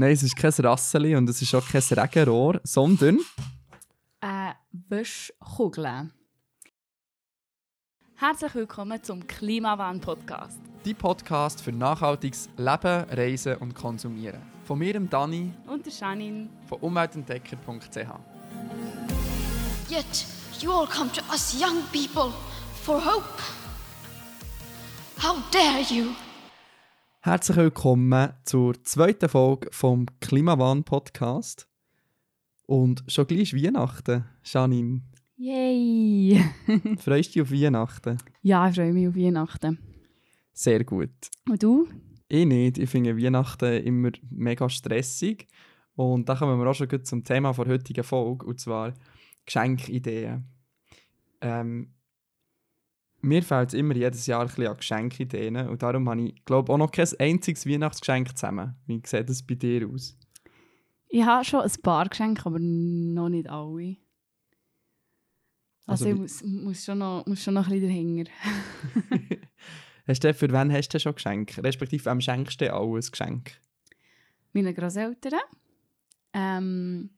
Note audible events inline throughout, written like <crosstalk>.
Nein, es ist kein Rasseli und es ist auch kein Regenrohr, sondern Eine Wäschkugel. Herzlich willkommen zum Klimawandel-Podcast. die Podcast für nachhaltiges Leben, Reisen und Konsumieren. Von mir, dem Dani, Und der Janine. von umweltentdecker.ch. Yet you all come to us young people for hope. How dare you? Herzlich willkommen zur zweiten Folge vom Klimawandel-Podcast. Und schon gleich ist Weihnachten, Janine. Yay! <laughs> Freust du dich auf Weihnachten? ja, ich freue mich auf Weihnachten. Sehr gut. Und du? Ich nicht. Ich finde Weihnachten immer mega stressig. Und da kommen wir auch schon gut zum Thema der heutigen Folge, und zwar Geschenkideen. Ähm, mir fällt es immer jedes Jahr ein bisschen an Geschenkideen und darum habe ich, glaube auch noch kein einziges Weihnachtsgeschenk zusammen. Wie sieht das bei dir aus? Ich habe schon ein paar Geschenke, aber noch nicht alle. Also Also, ich muss, muss, schon noch, muss schon noch ein bisschen dahinter. <laughs> <laughs> Hast du, für wen hast du schon Geschenk? Respektive, wem schenkst du auch ein Geschenk? Meinen Großeltern. Ähm,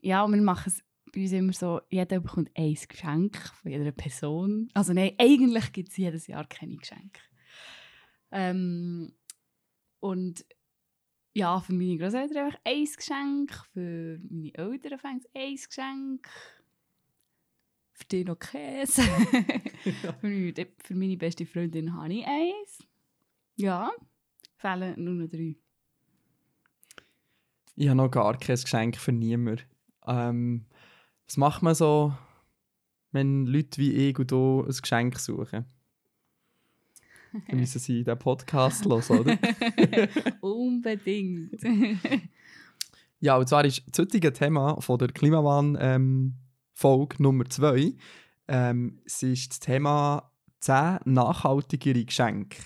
ja, und wir machen es bei uns immer so, jeder bekommt ein Geschenk von jeder Person. Also nein, eigentlich gibt es jedes Jahr keine Geschenke. Ähm, und ja, für meine Großeltern einfach ein Geschenk, für meine Eltern fängt ein Geschenk, für die noch Käse. <laughs> <laughs> für, meine, für meine beste Freundin habe ich eins. Ja, fehlen nur noch drei. Ich habe noch gar kein Geschenk für niemanden. Ähm, was macht man so, wenn Leute wie ich und du ein Geschenk suchen? <laughs> Dann müssen sie den Podcast hören, oder? <laughs> Unbedingt. <laughs> Ja, und zwar ist das heutige Thema von der Klimawandel-Folge Nummer 2. Ähm, es ist das Thema 10 nachhaltigere Geschenke.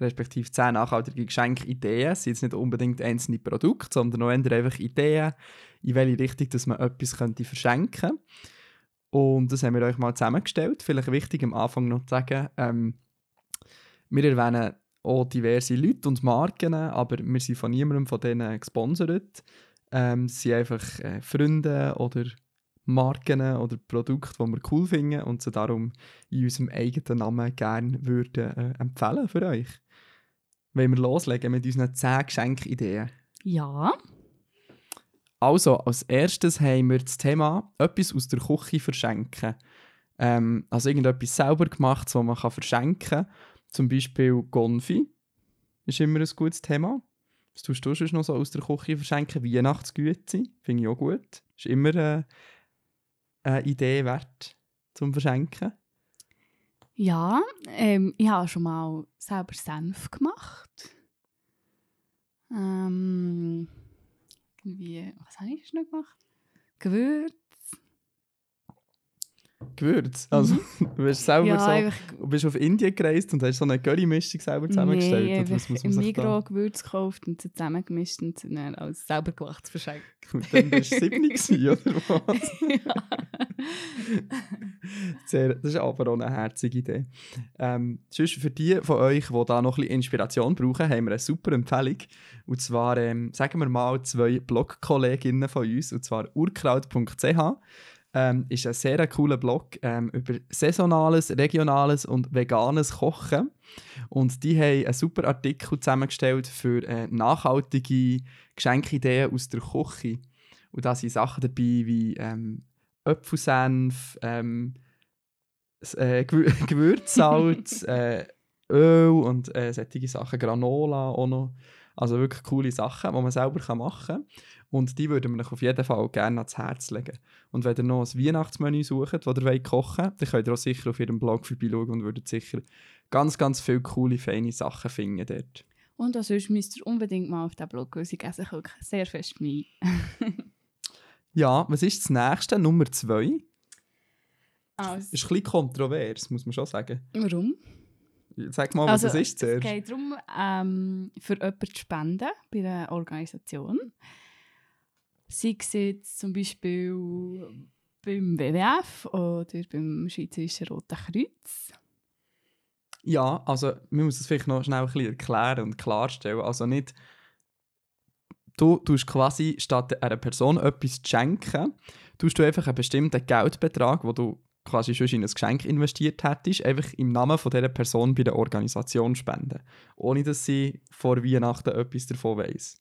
Respektive 10 nachhaltige Geschenkideen. Es sind jetzt nicht unbedingt einzelne Produkte, sondern auch einfach Ideen, in welche Richtung dass man etwas könnte verschenken könnte. Und das haben wir euch mal zusammengestellt. Vielleicht wichtig am Anfang noch zu sagen, ähm, wir erwähnen auch diverse Leute und Marken, aber wir sind von niemandem von denen gesponsert. Ähm, es sind einfach äh, Freunde oder Marken oder Produkte, die wir cool finden und sie darum in unserem eigenen Namen gerne würden, äh, empfehlen für euch. Wollen wir loslegen mit unseren 10 Geschenkideen? ja. Also, als erstes haben wir das Thema etwas aus der Küche verschenken. Ähm, also irgendetwas selber gemacht, das man verschenken kann. Zum Beispiel Gonfi ist immer ein gutes Thema. Was tust du sonst noch so aus der Küche verschenken? Weihnachtsgüte, finde ich auch gut. Ist immer äh, eine Idee wert zum Verschenken. Ja, ähm, ich habe schon mal selber Senf gemacht. Ähm, irgendwie, was habe ich noch gemacht? Gewürz. Gewürz. Also, <laughs> du bist selber ja, so, einfach du bist auf Indien gereist und hast so eine Currymischung selber zusammengestellt. nee, was einfach muss im man da- Migros Gewürz gekauft und zusammengemischt und dann als selber gemacht verschenkt. Und dann warst du 7 <laughs> gewesen, oder was? Sehr, das ist aber auch eine herzige Idee. Ähm, sonst für die von euch, die da noch ein bisschen Inspiration brauchen, haben wir eine super Empfehlung. Und zwar, ähm, sagen wir mal, zwei Blog-Kolleginnen von uns, und zwar urkraut.ch. Ähm, ist ein sehr cooler Blog ähm, über saisonales, regionales und veganes Kochen. Und die haben einen super Artikel zusammengestellt für äh, nachhaltige Geschenkideen aus der Küche. Und da sind Sachen dabei wie ähm, Apfelsenf, ähm, äh, Gewür <laughs> Gewürzsalz, <laughs> äh, Öl und äh, solche Sachen, Granola auch noch. Also wirklich coole Sachen, die man selber machen kann. Und die würden wir euch auf jeden Fall gerne ans Herz legen. Und wenn ihr noch ein Weihnachtsmenü sucht, das ihr wollt kochen wollt, dann könnt ihr auch sicher auf ihrem Blog vorbeischauen und würdet sicher ganz, ganz viele coole, feine Sachen finden dort. Und auch sonst müsst ihr unbedingt mal auf den Blog, weil sie gehen sich wirklich sehr fest mit. <laughs> Ja, was ist das nächste? Nummer zwei. Also, Ist ein bisschen kontrovers, muss man schon sagen. warum? Sag mal, was Also, es ist Es zuerst. geht darum, ähm, für jemanden zu spenden bei einer Organisation. Sei es jetzt zum Beispiel beim WWF oder beim Schweizerischen Roten Kreuz. Ja, also man muss es vielleicht noch schnell ein bisschen erklären und klarstellen. Also nicht du tust quasi statt einer Person etwas zu schenken, tust du einfach einen bestimmten Geldbetrag, den du quasi schon in ein Geschenk investiert hättest, einfach im Namen von dieser Person bei der Organisation spenden. Ohne dass sie vor Weihnachten etwas davon weiss.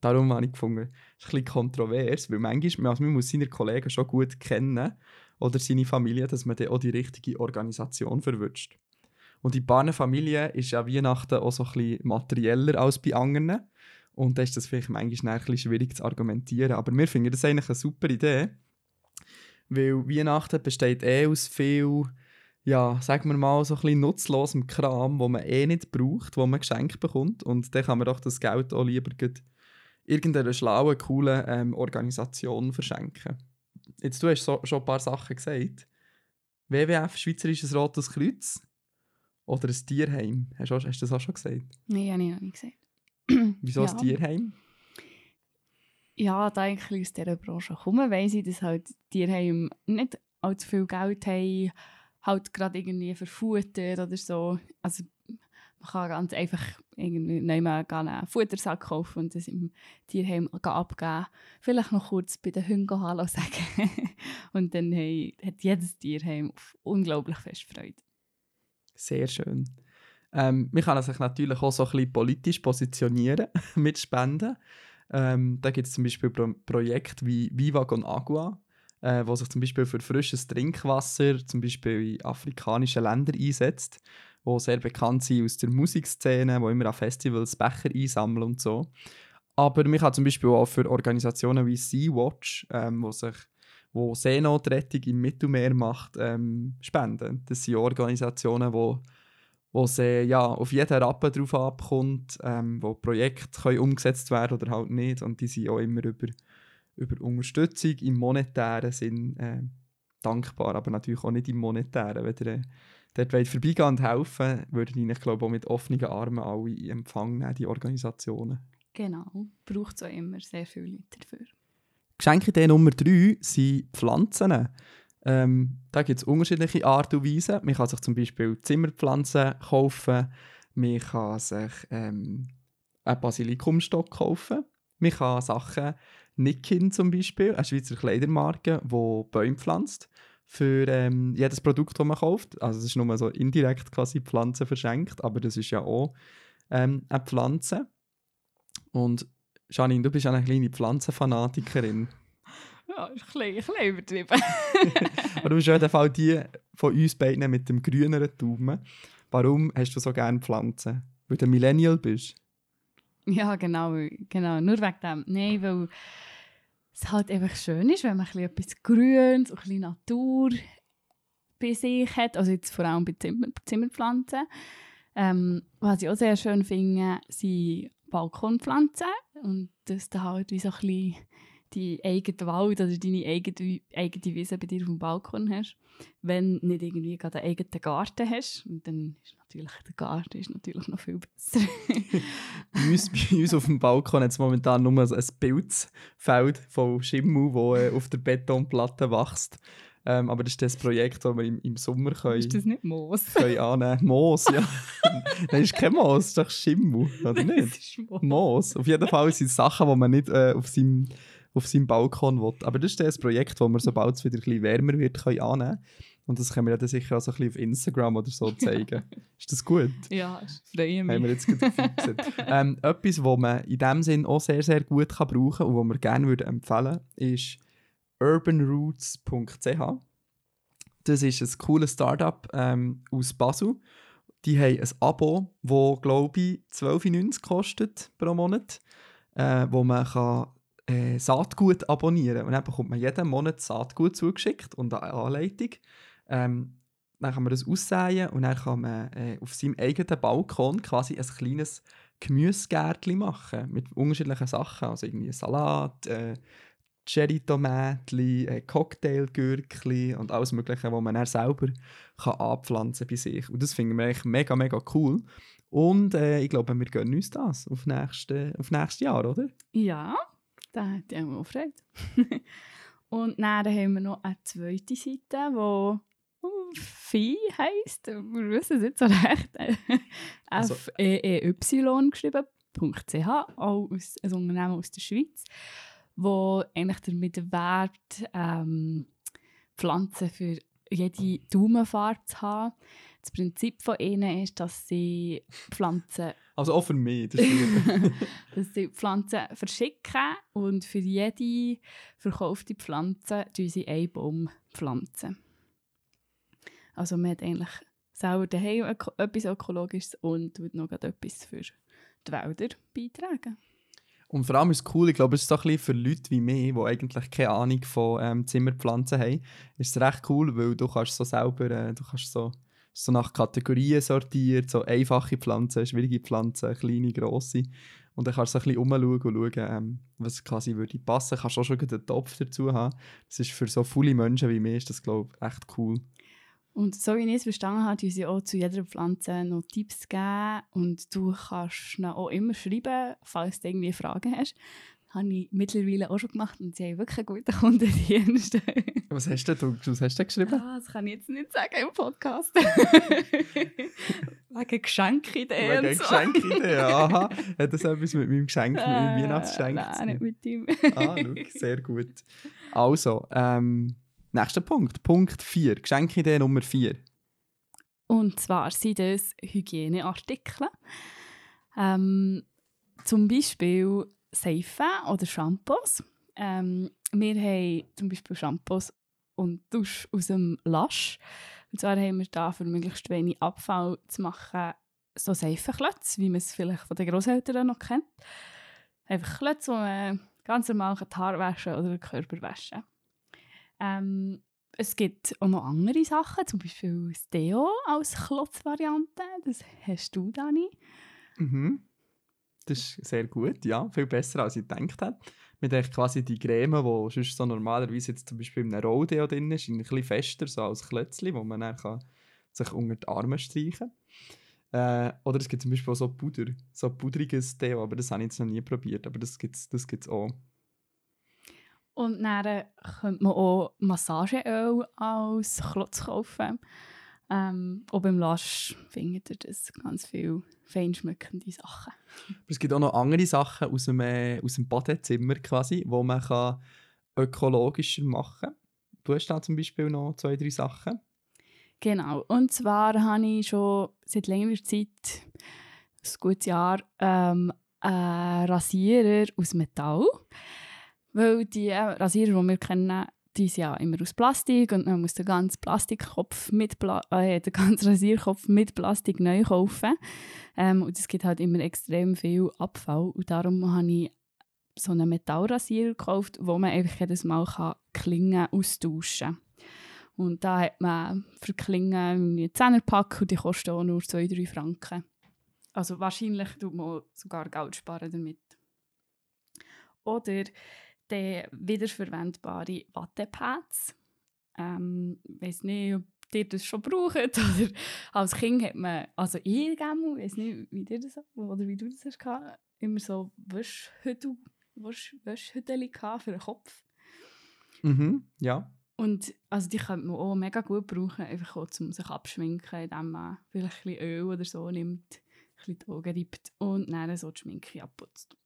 Darum habe ich gefunden, das ist ein bisschen kontrovers, weil manchmal also man muss seine Kollegen schon gut kennen oder seine Familie, dass man dann auch die richtige Organisation verwünscht. Und in paar Familien ist ja Weihnachten auch so ein bisschen materieller als bei anderen. Und da ist das vielleicht manchmal ein bisschen schwierig zu argumentieren. Aber wir finden das eigentlich eine super Idee, weil Weihnachten besteht eh aus viel, ja, sagen wir mal, so ein bisschen nutzlosem Kram, wo man eh nicht braucht, wo man geschenkt bekommt. Und dann kann man doch das Geld auch lieber irgendeiner schlauen, coolen ähm, Organisation verschenken. Jetzt, du hast so, schon ein paar Sachen gesagt. WWF, Schweizerisches Rotes Kreuz oder ein Tierheim. Hast du, hast du das auch schon gesagt? Nein, habe ich noch nicht gesagt. Wieso ja. ein Tierheim? Ja, da ich aus dieser Branche komme, weiss ich, dass halt Tierheim nicht allzu viel Geld haben, halt gerade irgendwie für Futter oder so. Also man kann ganz einfach irgendwie nehmen, einen Futtersack kaufen und das im Tierheim abgeben. Vielleicht noch kurz bei den Hunden Hallo <laughs> sagen. und dann hey, hat jedes Tierheim unglaublich fest Freude. Sehr schön. Ähm, man kann sich natürlich auch so ein bisschen politisch positionieren <laughs> mit Spenden. Ähm, da gibt es zum Beispiel Pro Projekte wie Viva con Agua, äh, wo sich zum Beispiel für frisches Trinkwasser zum Beispiel in afrikanischen Ländern einsetzt, wo sehr bekannt sind aus der Musikszene, wo immer an Festivals Becher einsammeln und so. Aber man kann zum Beispiel auch für Organisationen wie Sea-Watch, ähm, wo sich wo Seenotrettung im Mittelmeer macht, ähm, spenden. Das sind Organisationen, die wo es ja, auf jeden Rappen drauf abkommt, ähm, wo Projekte können umgesetzt werden oder halt nicht. Und die sind auch immer über, über Unterstützung im monetären Sinn äh, dankbar, aber natürlich auch nicht im monetären. Wenn ihr äh, dort wollt vorbeigehen und helfen, würden ihnen, glaube auch mit offenen Armen alle in Empfang nehmen, die Organisationen. Genau, braucht es auch immer sehr viele Leute dafür. Geschenkidee Nummer drei sind Pflanzen. Ähm, da gibt es unterschiedliche Arten und Weisen. Man kann sich zum Beispiel Zimmerpflanzen kaufen, man kann sich ähm, einen Basilikumstock kaufen, man kann Sachen, Nickin zum Beispiel, eine Schweizer Kleidermarke, die Bäume pflanzt, für ähm, jedes Produkt, das man kauft. Also es ist nur so indirekt quasi Pflanzen verschenkt, aber das ist ja auch ähm, eine Pflanze. Und Janine, du bist eine kleine Pflanzenfanatikerin. Ja, ist ein bisschen, ein übertrieben. <laughs> Aber du bist auf jeden Fall die von uns beiden mit dem grüneren Daumen. Warum hast du so gerne Pflanzen? Weil du Millennial bist? Ja, genau. genau. Nur wegen dem. Nein, weil es halt einfach schön ist, wenn man ein etwas Grünes, ein bisschen Natur bei sich hat. Also jetzt vor allem bei Zimmer, Zimmerpflanzen. Ähm, was ich auch sehr schön finde, sind Balkonpflanzen. Und das da halt wie so ein bisschen die eigene Wald oder deine eigene, eigene Wiese bei dir auf dem Balkon hast. Wenn nicht irgendwie gerade einen eigenen Garten hast. Und dann ist natürlich der Garten ist natürlich noch viel besser. <laughs> bei, uns, bei uns auf dem Balkon hat es momentan nur ein Pilzfeld von Schimmel, das äh, auf der Betonplatte wächst. Ähm, aber das ist das Projekt, das wir im, im Sommer können, Ist das nicht Moos? Können annehmen. Moos, ja. <laughs> Nein, das ist kein Moos, das ist doch Schimmel, oder nicht? Das ist Moos. Moos. Auf jeden Fall sind es Sachen, die man nicht äh, auf seinem auf seinem Balkon will. Aber das ist das Projekt, das wir, sobald es wieder ein bisschen wärmer wird, können annehmen Und das können wir dann sicher auch so ein bisschen auf Instagram oder so <laughs> zeigen. ist das gut? Ja, freue mich. Haben wir jetzt ähm, Etwas, was man in diesem Sinn auch sehr, sehr gut kann brauchen kann und was wir gerne würden empfehlen ist urbanroots.ch. Das ist ein cooles Startup ähm, aus Basel. Die haben ein Abo, das, glaube ich, 12,90 kostet pro Monat, äh, wo man kann äh, Saatgut abonnieren. Und dann bekommt man jeden Monat Saatgut zugeschickt und eine Anleitung. Ähm, dann kann man das aussehen und dann kann man äh, auf seinem eigenen Balkon quasi ein kleines Gemüsegärtchen machen mit unterschiedlichen Sachen. Also irgendwie Salat, äh, Cherry-Tomaten, äh, Cocktailgürkchen und alles Mögliche, was man dann selber kann anpflanzen bei sich. Und das finden wir eigentlich mega, mega cool. Und äh, ich glaube, wir gönnen uns das auf nächstes auf nächste Jahr, oder? Ja, da hat ich auch Freude. und dann haben wir noch eine zweite Seite, die Vieh heisst. Wir wissen es nicht so recht. <laughs> Also, F-E-E-Y geschrieben. auch aus, ein Unternehmen aus der Schweiz, wo eigentlich damit wert, ähm, Pflanzen für jede Daumenfahrt zu haben. Das Prinzip von ihnen ist, dass sie Pflanzen Also auch für mich. Das <laughs> dass sie Pflanzen verschicken und für jede verkaufte Pflanze pflanzen sie einen Baum pflanzen. Also man hat eigentlich selber daheim etwas Ökologisches und tut noch etwas für die Wälder beitragen. Und vor allem ist es cool, ich glaube, es ist so ein bisschen für Leute wie mich, die eigentlich keine Ahnung von ähm, Zimmerpflanzen haben, ist es recht cool, weil du kannst so selber, äh, du kannst so, so nach Kategorien sortiert, so einfache Pflanzen, schwierige Pflanzen, kleine, grosse. Und dann kannst du so ein bisschen umschauen und schauen, ähm, was quasi würde passen. Kannst auch schon einen Topf dazu haben. Das ist für so viele Menschen wie mich, ist das glaube ich echt cool. Und so wie ich es verstanden habe, tun sie auch zu jeder Pflanze noch Tipps geben und du kannst auch immer schreiben, falls du irgendwie Fragen hast. Habe ich mittlerweile auch schon gemacht und sie haben wirklich einen guten <laughs> Kundendienst. Was hast denn du, was hast du geschrieben? Ah, das kann ich jetzt nicht sagen im Podcast. <laughs> Wegen Geschenkideen Wegen so. Geschenkideen, aha. <laughs> Hat das etwas mit meinem Geschenk, mit meinem Äh, Weihnachtsgeschenk Nein, nicht mit ihm. Ah, schau, sehr gut. Also, ähm, nächster Punkt. Punkt 4. Geschenkidee Nummer 4. Und zwar sind das Hygieneartikel. Ähm, zum Beispiel Seifen oder Shampoos. Ähm, wir haben zum Beispiel Shampoos und Dusch aus dem Lasch. Und zwar haben wir da, für möglichst wenig Abfall zu machen, so Seifenklötze, wie man es vielleicht von den Großeltern noch kennt. Einfach Klötze, wo man ganz normal die Haare waschen oder den Körper waschen ähm, Es gibt auch noch andere Sachen, zum Beispiel das Deo als Klotzvariante. Das hast du, Dani. Mhm. Das ist sehr gut, ja. Viel besser, als ich gedacht habe. Mit quasi die Creme, die sonst so normalerweise jetzt zum Beispiel in einem Roldeo drin ist, ein bisschen fester, so als Klötzchen, wo man dann kann sich unter die Arme streichen kann. Äh, oder es gibt zum Beispiel auch so Puder, so pudriges Deo, aber das habe ich jetzt noch nie probiert, aber das gibt es das gibt's auch. Und dann könnte man auch Massageöl als Klotz kaufen. Ähm, auch beim Lasch findet ihr das ganz viele feinschmückende Sachen. Aber es gibt auch noch andere Sachen aus dem, äh, aus dem Badezimmer quasi, wo man kann ökologischer machen kann. Du hast da zum Beispiel noch zwei, drei Sachen. Genau. Und zwar habe ich schon seit längerer Zeit, ein gutes Jahr, ähm, einen Rasierer aus Metall. Weil die äh, Rasierer, die wir kennen, die sind ja immer aus Plastik und man muss den ganzen Plastikkopf mit Pla äh, den ganzen Rasierkopf mit Plastik neu kaufen. Ähm, und es gibt halt immer extrem viel Abfall. Und darum habe ich so einen Metallrasierer gekauft, wo man einfach jedes Mal kann Klingen austauschen kann. Und da hat man für Klingen einen Zehnerpack und die kosten auch nur 2-3 Franken. Also wahrscheinlich tut man sogar Geld sparen damit. Oder die wiederverwendbare Wattepads. Ähm, ich weiß nicht, ob ihr das schon braucht. <laughs> Oder als Kind hat man, also ich gerne, weiß nicht, wie dir das oder wie du das hast gehabt, immer so Wäschhüttel, für den Kopf. Mhm, ja. Und also die könnte man auch mega gut brauchen, einfach auch, um sich abschminken, indem man vielleicht ein bisschen Öl oder so nimmt, ein bisschen die Augen reibt und dann so die Schminke abputzt.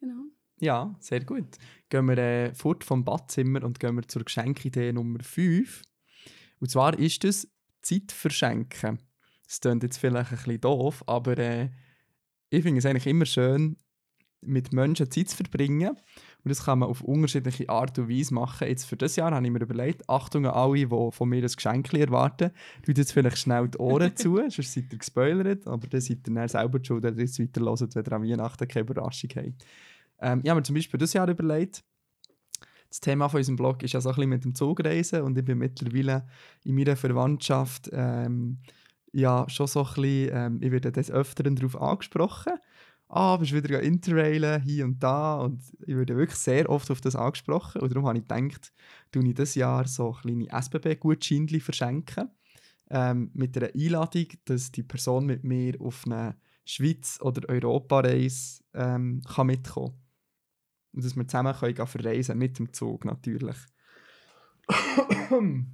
Genau. Ja, sehr gut. Gehen wir äh, fort vom Badzimmer und gehen wir zur Geschenkidee Nummer 5. Und zwar ist das Zeit verschenken. Das klingt jetzt vielleicht ein bisschen doof, aber äh, ich finde es eigentlich immer schön, mit Menschen Zeit zu verbringen. Und das kann man auf unterschiedliche Art und Weise machen. Jetzt für das Jahr habe ich mir überlegt, Achtung an alle, die von mir ein Geschenk erwarten, tut jetzt vielleicht schnell die Ohren <laughs> zu, sonst seid ihr gespoilert, aber dann seid ihr dann selber schuld, wenn ihr jetzt weiter hört, wenn ihr an Weihnachten keine Überraschung habt. Ähm, ich habe mir zum Beispiel das Jahr überlegt, das Thema von unserem Blog ist ja so ein bisschen mit dem Zugreisen und ich bin mittlerweile in meiner Verwandtschaft ähm, ja schon so ein bisschen, ähm, ich werde des Öfteren darauf angesprochen. Ah, bist wieder interrailen, hier und da und ich werde wirklich sehr oft auf das angesprochen und darum habe ich gedacht, tue ich dieses Jahr so kleine SBB-Gutscheinchen verschenken ähm, mit einer Einladung, dass die Person mit mir auf eine Schweiz- oder Europareise ähm, kann mitkommen und dass wir zusammen können verreisen mit dem Zug natürlich. <coughs>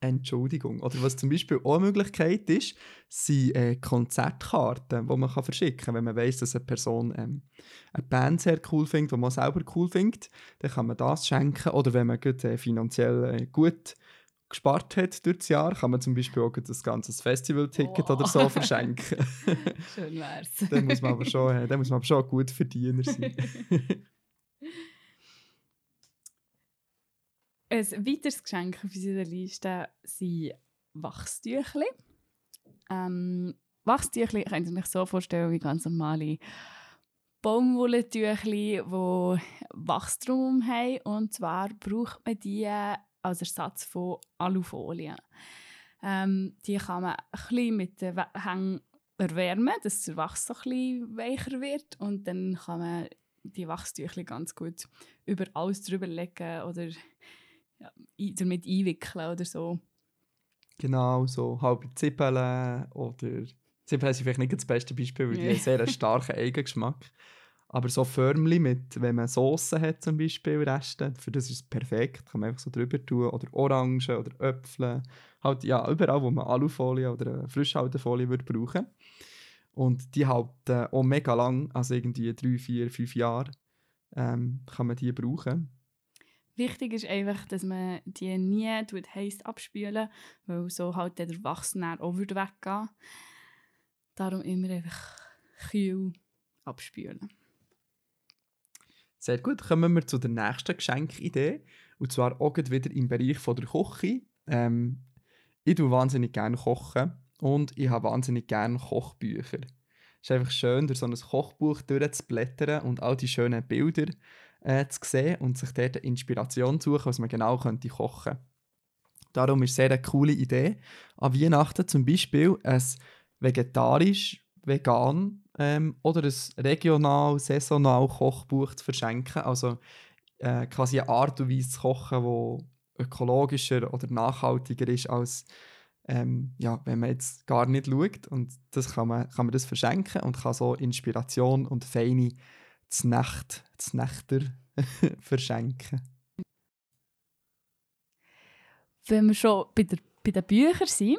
Entschuldigung. Oder was zum Beispiel auch eine Möglichkeit ist, sind äh, Konzertkarten, die man kann verschicken kann. Wenn man weiss, dass eine Person ähm, eine Band sehr cool findet, die man selber cool findet, dann kann man das schenken. Oder wenn man gut, äh, finanziell äh, gut gespart hat durch das Jahr, kann man zum Beispiel auch das ganze Festival-Ticket Oh. oder so <laughs> verschenken. Schön wär's. dann, muss man aber schon, äh, dann muss man aber schon ein guter Verdiener sein. <laughs> <laughs> Ein weiteres Geschenk auf unserer Liste sind Wachstüchli. Ähm, Wachstüchli könnt ihr euch so vorstellen wie ganz normale Baumwollentüchli, die Wachstum haben. Und zwar braucht man die als Ersatz von Alufolie. Ähm, die kann man ein mit den Hängen erwärmen, dass der Wachs so ein weicher wird. Und dann kann man die Wachstüchli ganz gut über alles drüber legen oder ja, damit einwickeln oder so. Genau, so halbe Zwiebeln oder... Zwiebeln sind vielleicht nicht das beste Beispiel, weil die haben <laughs> sehr einen starken Eigengeschmack. Aber so Förmli mit, wenn man Soße hat zum Beispiel, Reste, für das ist es perfekt. Kann man einfach so drüber tun. Oder Orangen oder Äpfel. Halt, ja, überall, wo man Alufolie oder Frischhaltefolie würde brauchen. Und die halten auch mega lang, also irgendwie drei, vier, fünf Jahre ähm, kann man die brauchen. Wichtig ist einfach, dass man die nie tut heiß abspülen, weil so halt der Wachs auch würde weggehen. Darum immer einfach kühl abspülen. Sehr gut, kommen wir zu der nächsten Geschenkidee. Und zwar auch wieder im Bereich von der Küche. Ähm, ich tue wahnsinnig gerne kochen und ich habe wahnsinnig gerne Kochbücher. Es ist einfach schön, durch so ein Kochbuch durchzublättern und all die schönen Bilder äh, zu sehen und sich dort Inspiration zu suchen, was man genau könnte kochen Darum ist es sehr eine coole Idee. An Weihnachten zum Beispiel ein vegetarisch, vegan ähm, oder ein regional, saisonal Kochbuch zu verschenken. Also äh, quasi eine Art und Weise zu kochen, die ökologischer oder nachhaltiger ist, als ähm, ja, wenn man jetzt gar nicht schaut. Und das kann man, kann man das verschenken und kann so Inspiration und feine Znacht, Znachter <laughs> verschenken. Wenn wir schon bei, der, bei den Büchern sind,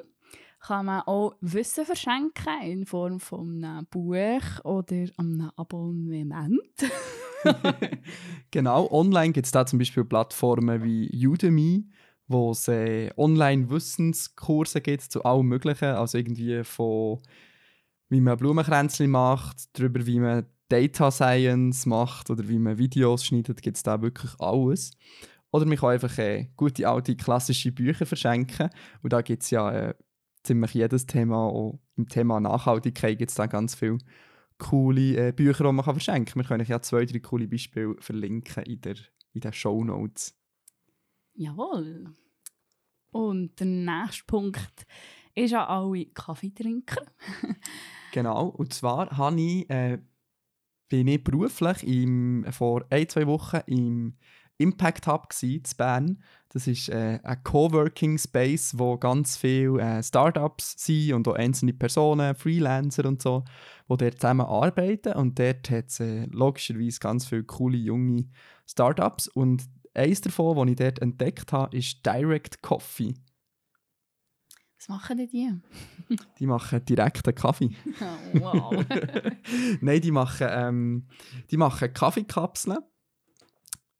kann man auch Wissen verschenken in Form von einem Buch oder einem Abonnement. <laughs> genau, online gibt es da zum Beispiel Plattformen wie Udemy, wo es äh, Online-Wissenskurse gibt zu allem Möglichen. Also irgendwie von wie man Blumenkränzchen macht, darüber wie man Data Science macht oder wie man Videos schneidet, gibt es da wirklich alles. Oder man kann einfach äh, gute alte klassische Bücher verschenken. Und da gibt es ja äh, ziemlich jedes Thema. Auch im Thema Nachhaltigkeit gibt es da ganz viele coole äh, Bücher, die man kann verschenken kann. Wir können ja zwei, drei coole Beispiele verlinken in, der, in den Show Notes. Jawohl. Und der nächste Punkt ist an alle Kaffeetrinker. <laughs> Genau, und zwar habe ich, äh, bin ich beruflich im, vor ein, zwei Wochen im Impact Hub in Bern. Das ist äh, ein Coworking Space, wo ganz viele äh, Startups sind und auch einzelne Personen, Freelancer und so, die dort zusammen arbeiten. Und dort hat es äh, logischerweise ganz viele coole junge Startups. Und eines davon, das ich dort entdeckt habe, ist Direct Coffee. Was machen denn die? <laughs> Die machen direkten Kaffee. Oh, <laughs> wow. <laughs> Nein, die machen, ähm, die machen Kaffeekapseln,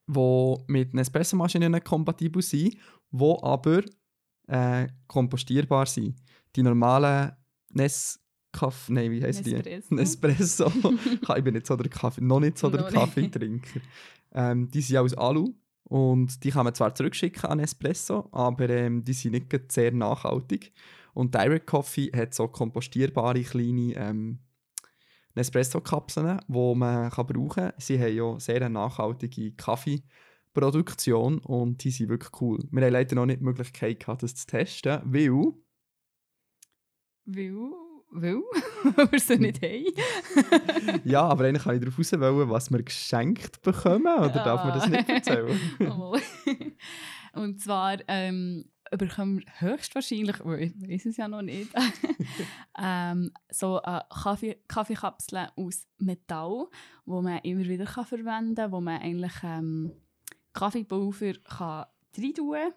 die mit Nespresso-Maschinen kompatibel sind, die aber äh, kompostierbar sind. Die normalen Nescafé, nein, wie heißen die? Nespresso. Nespresso. ich bin nicht so der Kaffee, noch nicht so der. Kaffeetrinker. ähm, die sind aus Alu und die kann man zwar zurückschicken an Espresso, aber ähm, die sind nicht sehr nachhaltig. Und Direct Coffee hat so kompostierbare kleine ähm, Nespresso-Kapseln, die man kann brauchen kann. Sie haben ja sehr eine nachhaltige Kaffeeproduktion und die sind wirklich cool. Wir haben leider noch nicht die Möglichkeit gehabt, das zu testen, weil Weil, <laughs> weil, wir sie nicht haben. <laughs> ja, aber eigentlich kann ich darauf raus wollen, was wir geschenkt bekommen, oder darf man das nicht erzählen? <laughs> Oh. Und zwar ähm, bekommen wir höchstwahrscheinlich, weil ich weiß es ja noch nicht, ähm, so eine Kaffee Kaffeekapseln aus Metall, wo man immer wieder kann verwenden kann, wo man eigentlich ähm, Kaffeepulver kann reintun kann.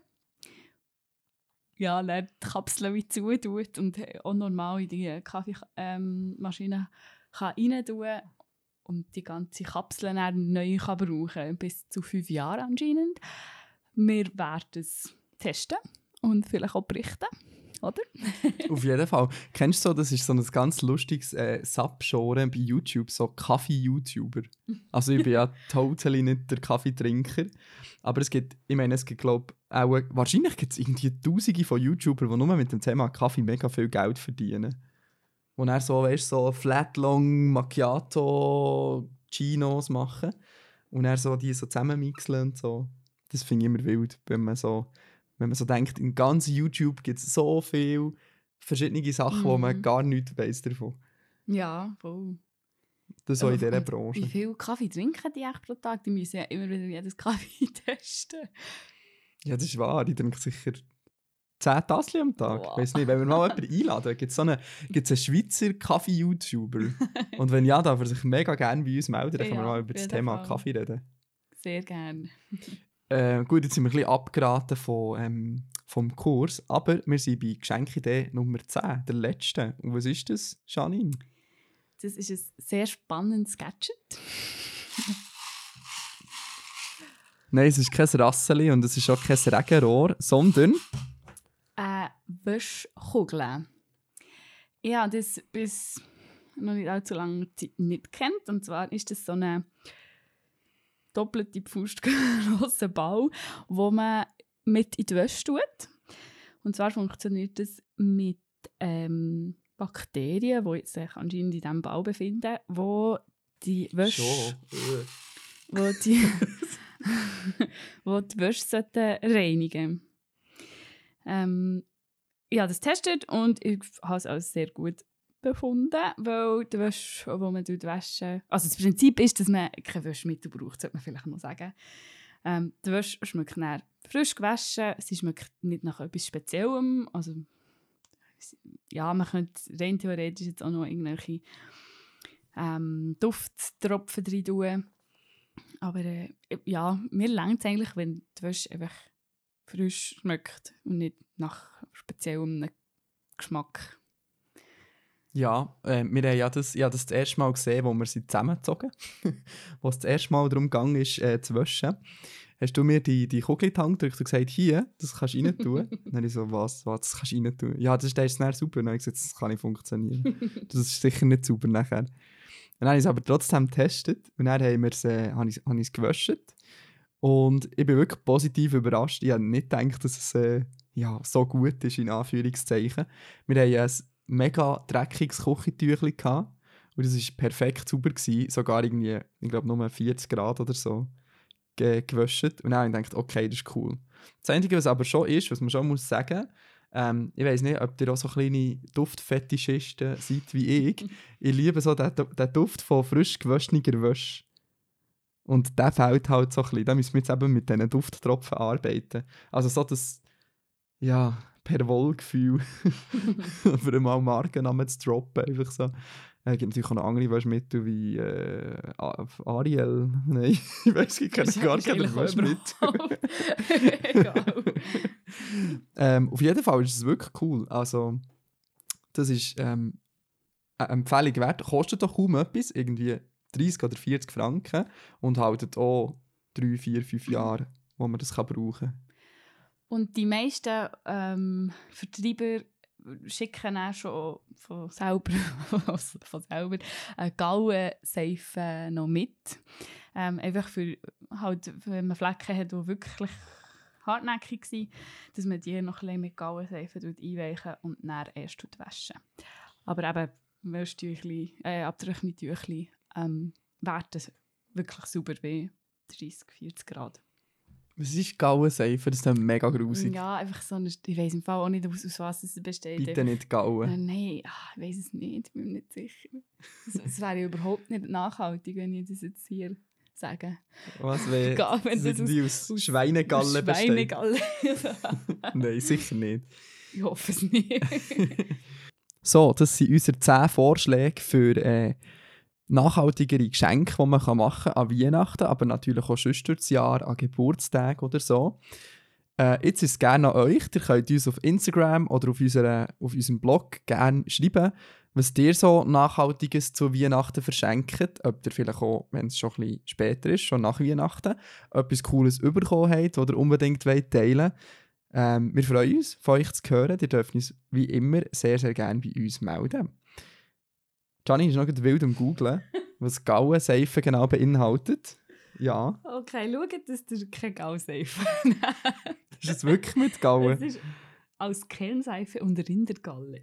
Ja, dann die Kapseln wie zutut und auch normal in die Kaffeemaschine kann rein tun und die ganze Kapsel dann neu kann brauchen bis zu fünf Jahre anscheinend. Wir werden es testen und vielleicht auch berichten, oder? <laughs> Auf jeden Fall. Kennst du so, das ist so ein ganz lustiges äh, Subgenre bei YouTube, so Kaffee-YouTuber. Also ich bin ja <laughs> totally nicht der Kaffeetrinker, aber es gibt, ich meine, es gibt glaube auch, wahrscheinlich gibt es irgendwie tausende von YouTubern, die nur mit dem Thema Kaffee mega viel Geld verdienen. Und er so, weißt so Flatlong Macchiato Chinos machen und er so die so zusammenmixeln und so. Das finde ich immer wild, wenn man so, wenn man so denkt, in ganz YouTube gibt es so viele verschiedene Sachen, wo man Mhm. gar nichts weiß davon. Ja, voll. Das so in dieser Branche. Wie viel Kaffee trinken die echt pro Tag? Die müssen ja immer wieder jedes Kaffee <laughs> testen. Ja, das ist wahr. Ich trinke sicher 10 Tassen am Tag. Wow. Weiß nicht, wenn wir mal jemanden <laughs> einladen, gibt es so einen, gibt's einen Schweizer Kaffee-YouTuber. Und wenn ja, darf er sich mega gerne bei uns melden, dann können wir Ja, mal über das Thema Fall. Kaffee reden. Sehr gerne. Äh, gut, jetzt sind wir ein bisschen abgeraten von, ähm, vom Kurs, aber wir sind bei Geschenkidee Nummer 10, der letzten. Und was ist das, Janine? Das ist ein sehr spannendes Gadget. Nein, es ist kein Rasseli und es ist auch kein Regenrohr, sondern Eine Wäschkugel. Ich habe das bis noch nicht allzu lange Zeit nicht kennt. Und zwar ist das so eine doppelte Pfust <laughs> grosser Ball, wo man mit in die Wäsche tut. Und zwar funktioniert das mit ähm, Bakterien, die jetzt sich anscheinend in diesem Ball befinden, wo die Wäsche Schon. wo die, <laughs> wo die Wäsche sollten reinigen ähm, Ich habe das getestet und ich habe es als sehr gut befunden, weil die Wäsche, wo man waschen... Also das Prinzip ist, dass man kein Wäschmittel braucht, sollte man vielleicht noch sagen. Ähm, die Wäsche schmeckt dann frisch gewaschen, sie schmeckt nicht nach etwas Speziellem, also ja, man könnte rein theoretisch jetzt auch noch irgendwelche ähm, Dufttropfen drin tun. Aber äh, ja, mir längt es eigentlich, wenn die Wäsche einfach frisch schmeckt und nicht nach speziellem Geschmack. Ja, äh, wir haben ja das, habe das, das erste Mal gesehen, wo wir sie zusammengezogen <laughs> Wo es das erste Mal darum ging, ist, äh, zu waschen. Hast du mir die, die Kugel gedrückt und gesagt, hier, das kannst du rein tun? <laughs> dann habe ich so, was, was, das kannst du rein tun? Ja, das ist, das ist dann super. Dann habe ich gesagt, das kann nicht funktionieren. <laughs> das ist sicher nicht sauber nachher. Dann habe ich es aber trotzdem getestet und dann haben wir es, äh, habe ich, es gewaschen. Und ich bin wirklich positiv überrascht. Ich habe nicht gedacht, dass es äh, ja, so gut ist, in Anführungszeichen. Wir haben ein mega dreckiges Küchentüchli gehabt. Und das war perfekt sauber. Gewesen. Sogar irgendwie, ich glaube, nur 40 Grad oder so ge gewaschen. Und dann habe ich gedacht, okay, das ist cool. Das Einzige, was aber schon ist, was man schon muss sagen ähm, ich weiß nicht, ob ihr auch so kleine Duftfetischisten seid wie ich. <laughs> ich liebe so den, den Duft von frisch gewaschener Wäsche. Und der fehlt halt so ein bisschen. Da müssen wir jetzt eben mit diesen Dufttropfen arbeiten. Also so das, ja, per Wohlgefühl <laughs> für einmal Markennamen zu droppen. Einfach so. Es gibt natürlich auch noch andere Waschmittel wie äh, Ariel. <laughs> Nein, ich weiß ich kenne gar keine Waschmittel. Egal. ähm, auf jeden Fall ist es wirklich cool. Also, das ist ähm, eine Empfehlung wert. Kostet doch kaum etwas, irgendwie 30 oder 40 Franken und haltet auch 3, 4, 5 Jahre, wo man das kann brauchen kann. Und die meisten ähm, Vertreiber schicken auch schon von selber, <laughs> also von selber eine Gallenseife noch mit. Ähm, einfach für, halt, wenn man Flecken hat, die wirklich hartnäckig sind, dass man die noch ein bisschen mit Gallenseife einweichen und dann erst waschen. Aber eben, Wäschtüchli, äh, Abtrocknungstüchli ähm, werden wirklich super bei 30, 40 Grad. Was ist Gauenseife? Das ist mega grusig. Ja, einfach so eine, ich weiß im Fall auch nicht, aus, aus was es besteht. Bitte nicht Gauen. Äh, Nein, ah, ich weiß es nicht, ich bin mir nicht sicher. Es, wäre überhaupt nicht nachhaltig, wenn ich das jetzt hier sage. Was wäre <laughs> wenn das das irgendwie aus, Schweinegalle besteht? Schweinegalle. <laughs> Nein, sicher nicht. ich hoffe es nicht. <laughs> So, das sind unsere 10 Vorschläge für äh, nachhaltigere Geschenke, die man machen kann an Weihnachten, aber natürlich auch sonst durch das Jahr, an Geburtstagen oder so. Äh, jetzt ist es gerne an euch. Ihr könnt uns auf Instagram oder auf, unserer, auf unserem Blog gerne schreiben, was ihr so Nachhaltiges zu Weihnachten verschenkt. Ob ihr vielleicht auch, wenn es schon ein bisschen später ist, schon nach Weihnachten, etwas Cooles bekommen habt, ihr unbedingt wollt teilen ähm, Wir freuen uns, von euch zu hören. Ihr dürft uns wie immer sehr, sehr gerne bei uns melden. Gianni ist noch wild am Googlen, <laughs> was Gauen-Seife genau beinhaltet. Ja. Okay, schaut, dass ihr kein Gauseife <laughs> Ist es wirklich mit Gauen? Es ist aus Kernseife und Rindergalle.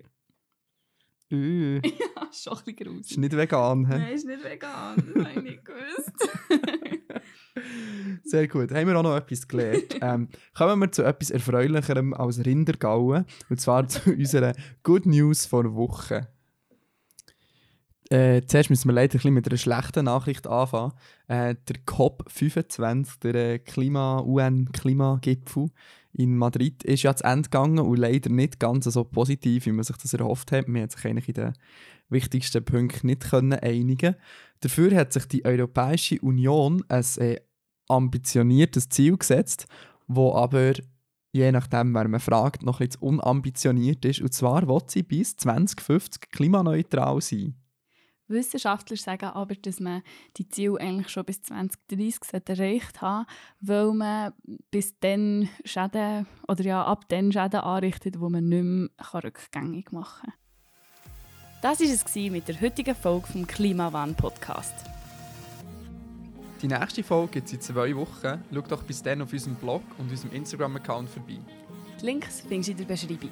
Uh, <laughs> Ja, schon ein bisschen ist gruselig. nicht vegan. hä? Nein, ist nicht vegan. Das habe ich nicht gewusst. Sehr gut. Haben wir auch noch etwas gelernt. ähm, kommen wir zu etwas Erfreulicherem als Rindergauen. Und zwar zu unserer Good News vor Woche. Äh, zuerst müssen wir leider ein bisschen mit einer schlechten Nachricht anfangen. Äh, der COP25, der äh, Klima UN-Klimagipfel in Madrid, ist ja zu Ende gegangen und leider nicht ganz so positiv, wie man sich das erhofft hat. Man hat sich eigentlich in den wichtigsten Punkten nicht können einigen Dafür hat sich die Europäische Union ein äh, ambitioniertes Ziel gesetzt, wo aber je nachdem, wer man fragt, noch etwas unambitioniert ist. Und zwar will sie bis 2050 klimaneutral sein. Wissenschaftler sagen aber, dass man die Ziele eigentlich schon bis 2030 sollte erreicht haben weil man bis dann Schäden oder ja ab dann Schäden anrichtet, wo man nicht mehr rückgängig machen kann. Das war es mit der heutigen Folge vom Klimawandel-Podcast. Die nächste Folge gibt es in zwei Wochen. Schau doch bis dann auf unserem Blog und unserem Instagram-Account vorbei. Die Links findest du in der Beschreibung.